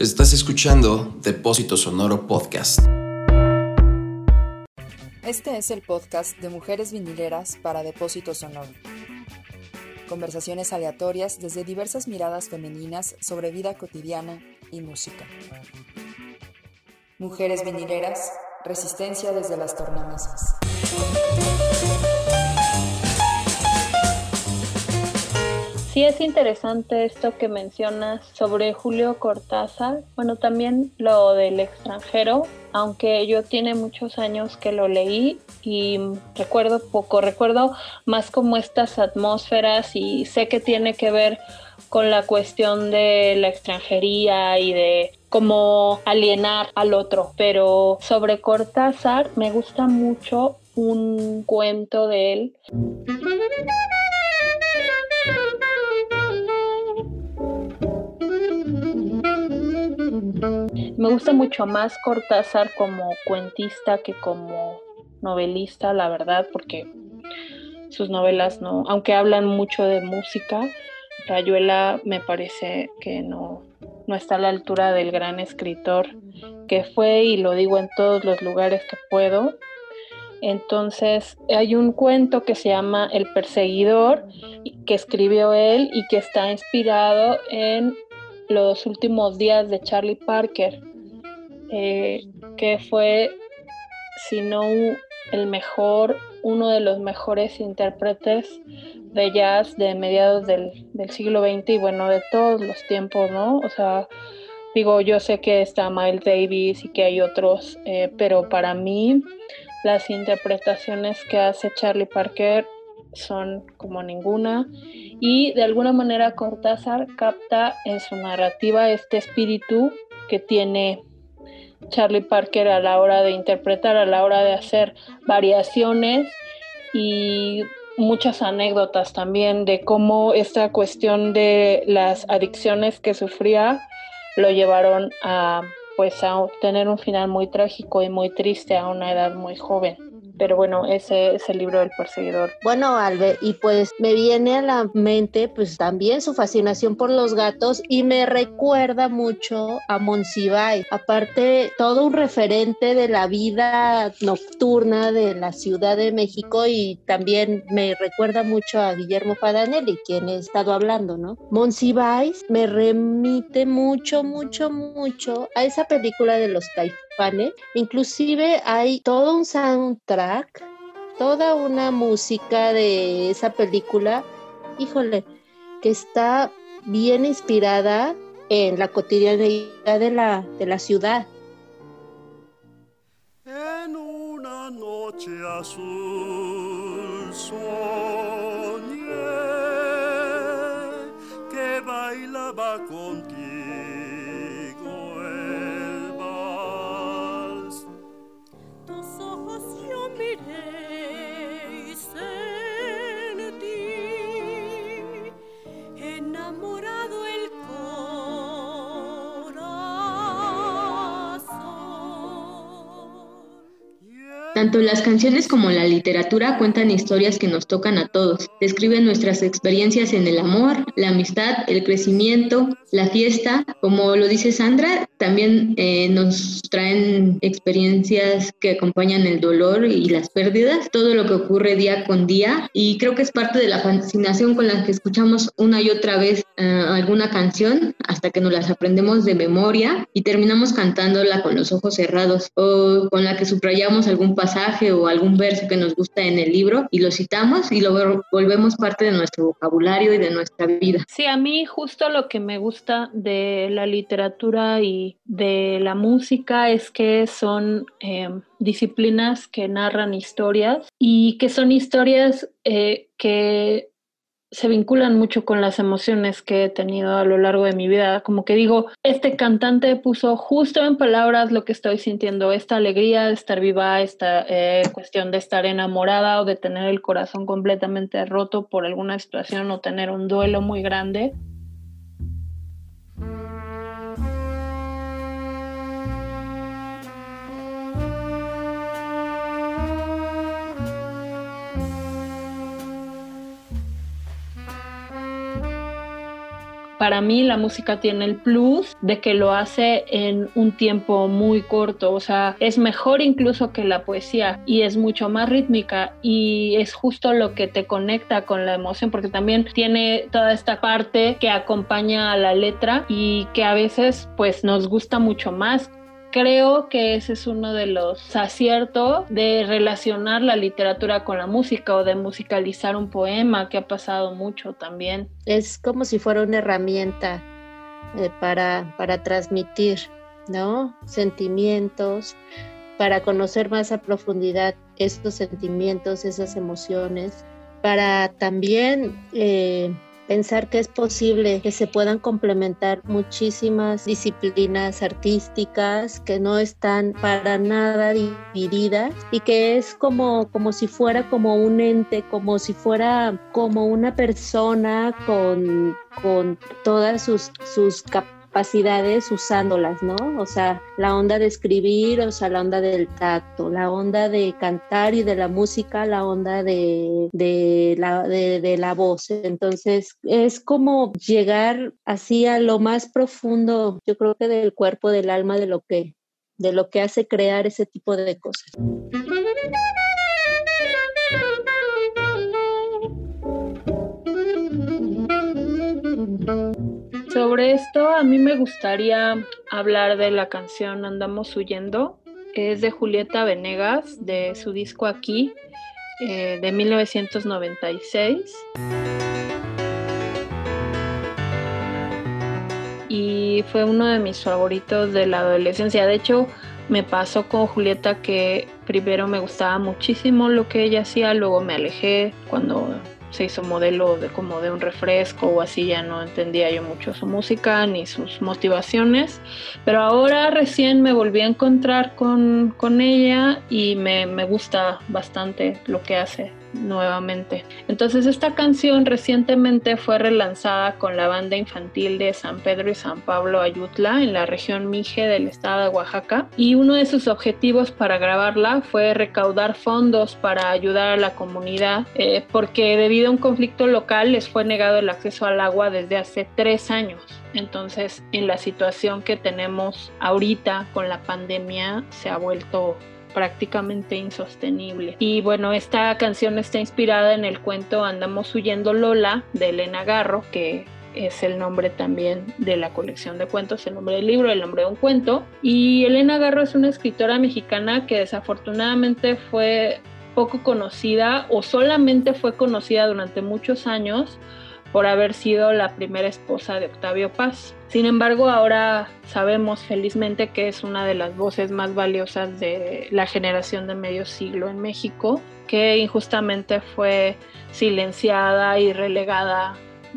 Estás escuchando Depósito Sonoro Podcast. Este es el podcast de Mujeres Vinileras para Depósito Sonoro. Conversaciones aleatorias desde diversas miradas femeninas sobre vida cotidiana y música. Mujeres Vinileras, resistencia desde las tornamesas. Sí es interesante esto que mencionas sobre Julio Cortázar, bueno, también lo del extranjero, aunque yo tiene muchos años que lo leí y recuerdo poco, recuerdo más como estas atmósferas y sé que tiene que ver con la cuestión de la extranjería y de cómo alienar al otro, pero sobre Cortázar me gusta mucho un cuento de él. Me gusta mucho más Cortázar como cuentista que como novelista, la verdad, porque sus novelas no, aunque hablan mucho de música, Rayuela me parece que no, no está a la altura del gran escritor que fue y lo digo en todos los lugares que puedo. Entonces hay un cuento que se llama El perseguidor que escribió él y que está inspirado en los últimos días de Charlie Parker, eh, que fue, si no el mejor, uno de los mejores intérpretes de jazz de mediados del, siglo XX y bueno, de todos los tiempos, ¿no? O sea, digo, yo sé que está Miles Davis y que hay otros, eh, pero para mí las interpretaciones que hace Charlie Parker son como ninguna y de alguna manera Cortázar capta en su narrativa este espíritu que tiene Charlie Parker a la hora de interpretar, a la hora de hacer variaciones y muchas anécdotas también de cómo esta cuestión de las adicciones que sufría lo llevaron a pues a tener un final muy trágico y muy triste a una edad muy joven pero bueno, ese es el libro del perseguidor. Bueno, Albe, y pues me viene a la mente pues también su fascinación por los gatos y me recuerda mucho a Monsiváis. Aparte, todo un referente de la vida nocturna de la Ciudad de México y también me recuerda mucho a Guillermo Padanelli, quien he estado hablando, ¿no? Monsiváis me remite mucho, mucho, mucho a esa película de los caifanes Inclusive hay todo un soundtrack, toda una música de esa película, híjole, que está bien inspirada en la cotidianidad de la, de la ciudad. En una noche azul soñé que bailaba contigo Tanto las canciones como la literatura cuentan historias que nos tocan a todos, describen nuestras experiencias en el amor, la amistad, el crecimiento, la fiesta. Como lo dice Sandra, también eh, nos traen experiencias que acompañan el dolor y las pérdidas, todo lo que ocurre día con día. Y creo que es parte de la fascinación con la que escuchamos una y otra vez eh, alguna canción hasta que nos las aprendemos de memoria y terminamos cantándola con los ojos cerrados o con la que subrayamos algún pasaje o algún verso que nos gusta en el libro y lo citamos y lo volvemos parte de nuestro vocabulario y de nuestra vida. Sí, a mí justo lo que me gusta de la literatura y de la música es que son em, disciplinas que narran historias y que son historias eh, que se vinculan mucho con las emociones que he tenido a lo largo de mi vida. Como que digo, este cantante puso justo en palabras lo que estoy sintiendo, esta alegría de estar viva, esta eh, cuestión de estar enamorada o de tener el corazón completamente roto por alguna situación o tener un duelo muy grande. Para mí la música tiene el plus de que lo hace en un tiempo muy corto, o sea, es mejor incluso que la poesía y es mucho más rítmica y es justo lo que te conecta con la emoción porque también tiene toda esta parte que acompaña a la letra y que a veces pues nos gusta mucho más Creo que ese es uno de los aciertos de relacionar la literatura con la música o de musicalizar un poema que ha pasado mucho también. Es como si fuera una herramienta eh, para, para transmitir, ¿no? Sentimientos, para conocer más a profundidad estos sentimientos, esas emociones, para también eh, pensar que es posible que se puedan complementar muchísimas disciplinas artísticas que no están para nada divididas y que es como, como si fuera como un ente, como si fuera como una persona con, con todas sus, sus capacidades capacidades usándolas, ¿no? O sea, la onda de escribir, o sea, la onda del tacto, la onda de cantar y de la música, la onda de, de, la, de, la voz. Entonces, es como llegar así a lo más profundo, yo creo que del cuerpo, del alma, de lo que, de lo que hace crear ese tipo de cosas. Sobre esto, a mí me gustaría hablar de la canción Andamos huyendo. Es de Julieta Venegas, de su disco Aquí, eh, de 1996. Y fue uno de mis favoritos de la adolescencia. De hecho, me pasó con Julieta que primero me gustaba muchísimo lo que ella hacía, luego me alejé cuando se hizo modelo de como de un refresco o así, ya no entendía yo mucho su música ni sus motivaciones, pero ahora recién me volví a encontrar con, con ella y me, me gusta bastante lo que hace nuevamente. Entonces esta canción recientemente fue relanzada con la banda infantil de San Pedro y San Pablo Ayutla en la región Mije del estado de Oaxaca y uno de sus objetivos para grabarla fue recaudar fondos para ayudar a la comunidad eh, porque debido a un conflicto local les fue negado el acceso al agua desde hace tres años. Entonces, en la situación que tenemos ahorita con la pandemia, se ha vuelto prácticamente insostenible. Y bueno, esta canción está inspirada en el cuento Andamos huyendo Lola de Elena Garro, que es el nombre también de la colección de cuentos, el nombre del libro, el nombre de un cuento. Y Elena Garro es una escritora mexicana que desafortunadamente fue poco conocida o solamente fue conocida durante muchos años por haber sido la primera esposa de Octavio Paz. Sin embargo, ahora sabemos felizmente que es una de las voces más valiosas de la generación de medio siglo en México, que injustamente fue silenciada y relegada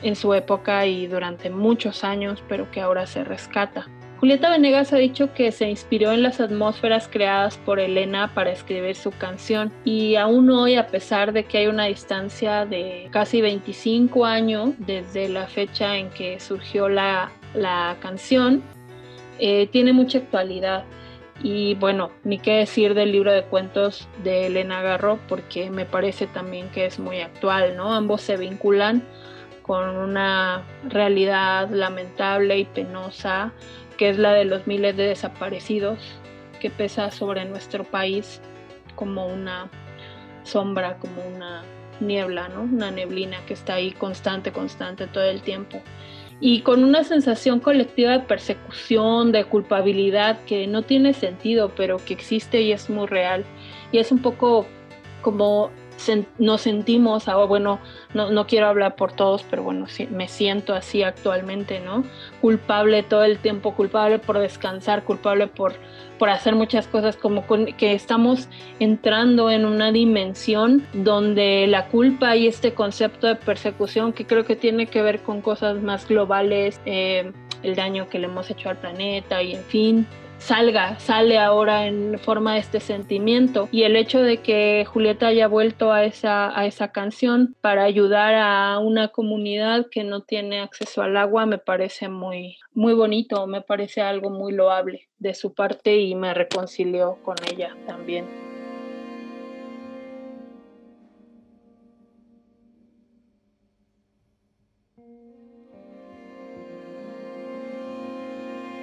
en su época y durante muchos años, pero que ahora se rescata. Julieta Venegas ha dicho que se inspiró en las atmósferas creadas por Elena para escribir su canción y aún hoy, a pesar de que hay una distancia de casi 25 años desde la fecha en que surgió la, canción, eh, tiene mucha actualidad. Y bueno, ni qué decir del libro de cuentos de Elena Garro, porque me parece también que es muy actual, ¿no? Ambos se vinculan con una realidad lamentable y penosa que es la de los miles de desaparecidos que pesa sobre nuestro país como una sombra, como una niebla, ¿no? Una neblina que está ahí constante, constante todo el tiempo. Y con una sensación colectiva de persecución, de culpabilidad que no tiene sentido, pero que existe y es muy real. Y es un poco como nos sentimos, ahora bueno, no, no, quiero hablar por todos, pero bueno, sí, me siento así actualmente, ¿no? Culpable todo el tiempo, culpable por descansar, culpable por, por hacer muchas cosas, como que estamos entrando en una dimensión donde la culpa y este concepto de persecución, que creo que tiene que ver con cosas más globales, eh, el daño que le hemos hecho al planeta y en fin, salga, sale ahora en forma de este sentimiento. Y el hecho de que Julieta haya vuelto a esa, a esa canción para ayudar a una comunidad que no tiene acceso al agua me parece muy, muy bonito, me parece algo muy loable de su parte y me reconcilió con ella también.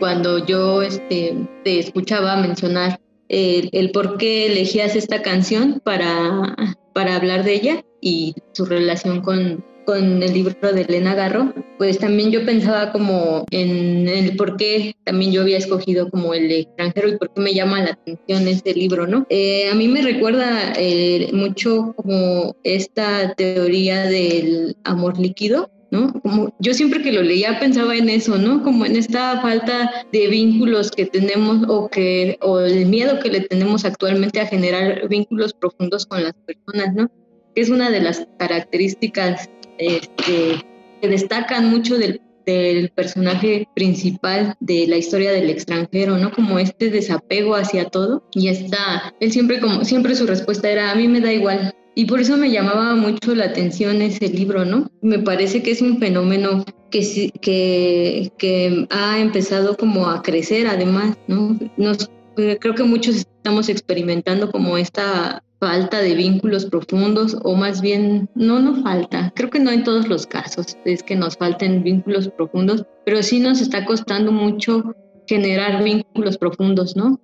Cuando yo este, te escuchaba mencionar el, el, por qué elegías esta canción para, para hablar de ella y su relación con, con el libro de Elena Garro, pues también yo pensaba como en el por qué también yo había escogido como el extranjero y por qué me llama la atención este libro, ¿no? Eh, a mí me recuerda eh, mucho como esta teoría del amor líquido, ¿no? Como yo siempre que lo leía pensaba en eso, ¿no? Como en esta falta de vínculos que tenemos o que o el miedo que le tenemos actualmente a generar vínculos profundos con las personas, ¿no? Que es una de las características este, que destacan mucho del, del, personaje principal de la historia del extranjero, ¿no? Como este desapego hacia todo y está, él siempre como, siempre su respuesta era, a mí me da igual. Y por eso me llamaba mucho la atención ese libro, ¿no? Me parece que es un fenómeno que, que, que ha empezado como a crecer además, ¿no? Nos, creo que muchos estamos experimentando como esta falta de vínculos profundos o más bien, no, no falta, creo que no en todos los casos es que nos falten vínculos profundos, pero sí nos está costando mucho generar vínculos profundos, ¿no?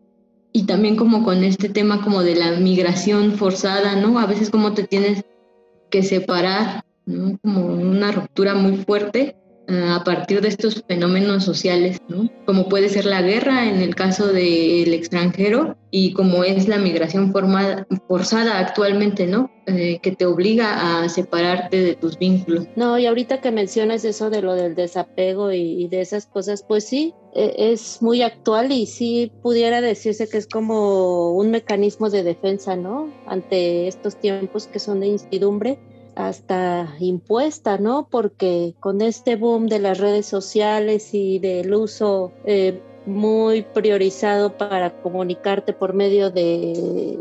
Y también como con este tema como de la migración forzada, ¿no? A veces como te tienes que separar, ¿no? Como una ruptura muy fuerte a partir de estos fenómenos sociales, ¿no? como puede ser la guerra en el caso del extranjero y como es la migración formada, forzada actualmente, ¿no? Eh, que te obliga a separarte de tus vínculos. No, y ahorita que mencionas eso de lo del desapego y, de esas cosas, pues sí, e, es muy actual y sí pudiera decirse que es como un mecanismo de defensa, ¿no? Ante estos tiempos que son de incertidumbre hasta impuesta, ¿no? Porque con este boom de las redes sociales y del uso eh, muy priorizado para comunicarte por medio de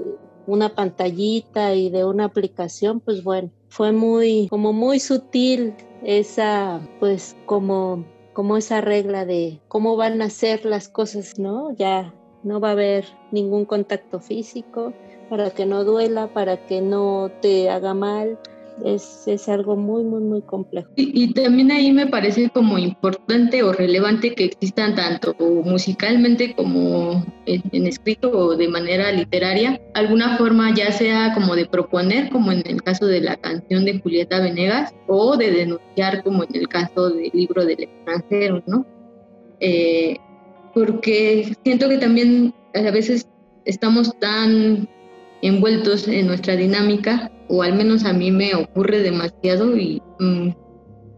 una pantallita y de una aplicación, pues bueno, fue muy, como muy sutil esa, pues como, como esa regla de cómo van a ser las cosas, ¿no? Ya no va a haber ningún contacto físico para que no duela, para que no te haga mal, es, es, algo muy, muy, muy complejo. Y, y, también ahí me parece como importante o relevante que existan tanto musicalmente como en, escrito o de manera literaria, alguna forma ya sea como de proponer, como en el caso de la canción de Julieta Venegas, o de denunciar, como en el caso del libro del extranjero, ¿no? Eh, porque siento que también a veces estamos tan envueltos en nuestra dinámica, o al menos a mí me ocurre demasiado y mmm,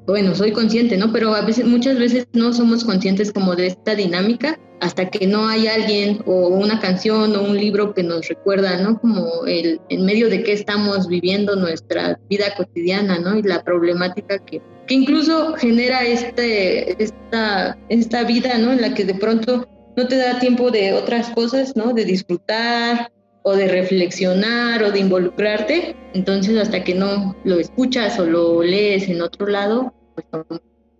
bueno, soy consciente, ¿no? Pero a veces, muchas veces no somos conscientes como de esta dinámica hasta que no hay alguien o una canción o un libro que nos recuerda, ¿no? Como el, en medio de qué estamos viviendo nuestra vida cotidiana, ¿no? Y la problemática que, que incluso genera este, esta, esta vida, ¿no? En la que de pronto no te da tiempo de otras cosas, ¿no? De disfrutar, o de reflexionar o de involucrarte, entonces hasta que no lo escuchas o lo lees en otro lado, pues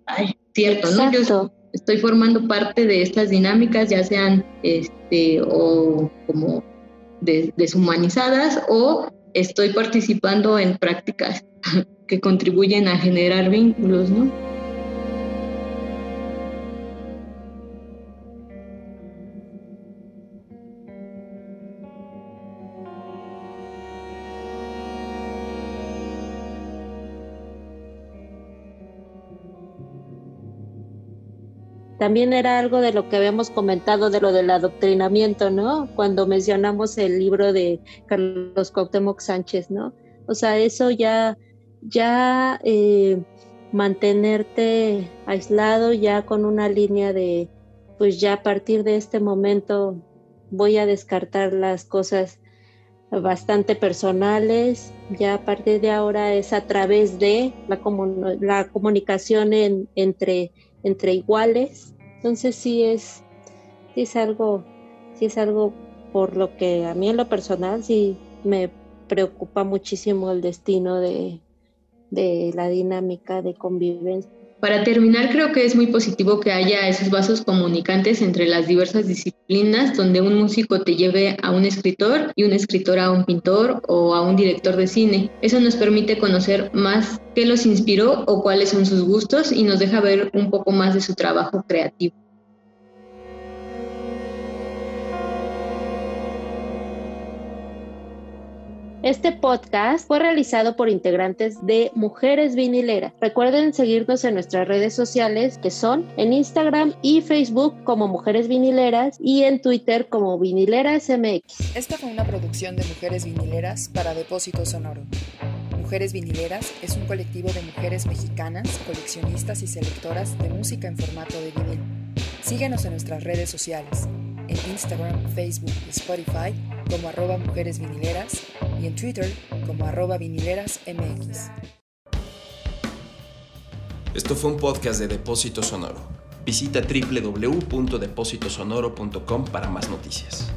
ay, cierto, Exacto. ¿no? Yo estoy formando parte de estas dinámicas, ya sean este o como de, deshumanizadas o estoy participando en prácticas que contribuyen a generar vínculos, ¿no? También era algo de lo que habíamos comentado de lo del adoctrinamiento, ¿no? Cuando mencionamos el libro de Carlos Cuauhtémoc Sánchez, ¿no? O sea, eso ya, ya eh, mantenerte aislado ya con una línea de, pues ya a partir de este momento voy a descartar las cosas bastante personales, ya a partir de ahora es a través de la, comun la comunicación en, entre entre iguales. Entonces sí es, sí es algo, sí es algo por lo que a mí en lo personal sí me preocupa muchísimo el destino de, de la dinámica de convivencia. Para terminar, creo que es muy positivo que haya esos vasos comunicantes entre las diversas disciplinas, donde un músico te lleve a un escritor y un escritor a un pintor o a un director de cine. Eso nos permite conocer más qué los inspiró o cuáles son sus gustos y nos deja ver un poco más de su trabajo creativo. Este podcast fue realizado por integrantes de Mujeres Vinileras. Recuerden seguirnos en nuestras redes sociales que son en Instagram y Facebook como Mujeres Vinileras y en Twitter como Vinileras MX. Esta fue una producción de Mujeres Vinileras para Depósito Sonoro. Mujeres Vinileras es un colectivo de mujeres mexicanas, coleccionistas y selectoras de música en formato de vinil. Síguenos en nuestras redes sociales, en Instagram, Facebook y Spotify como arroba mujeres y en Twitter como arroba vinileras MX. Esto fue un podcast de Depósito Sonoro. Visita www.depositosonoro.com para más noticias.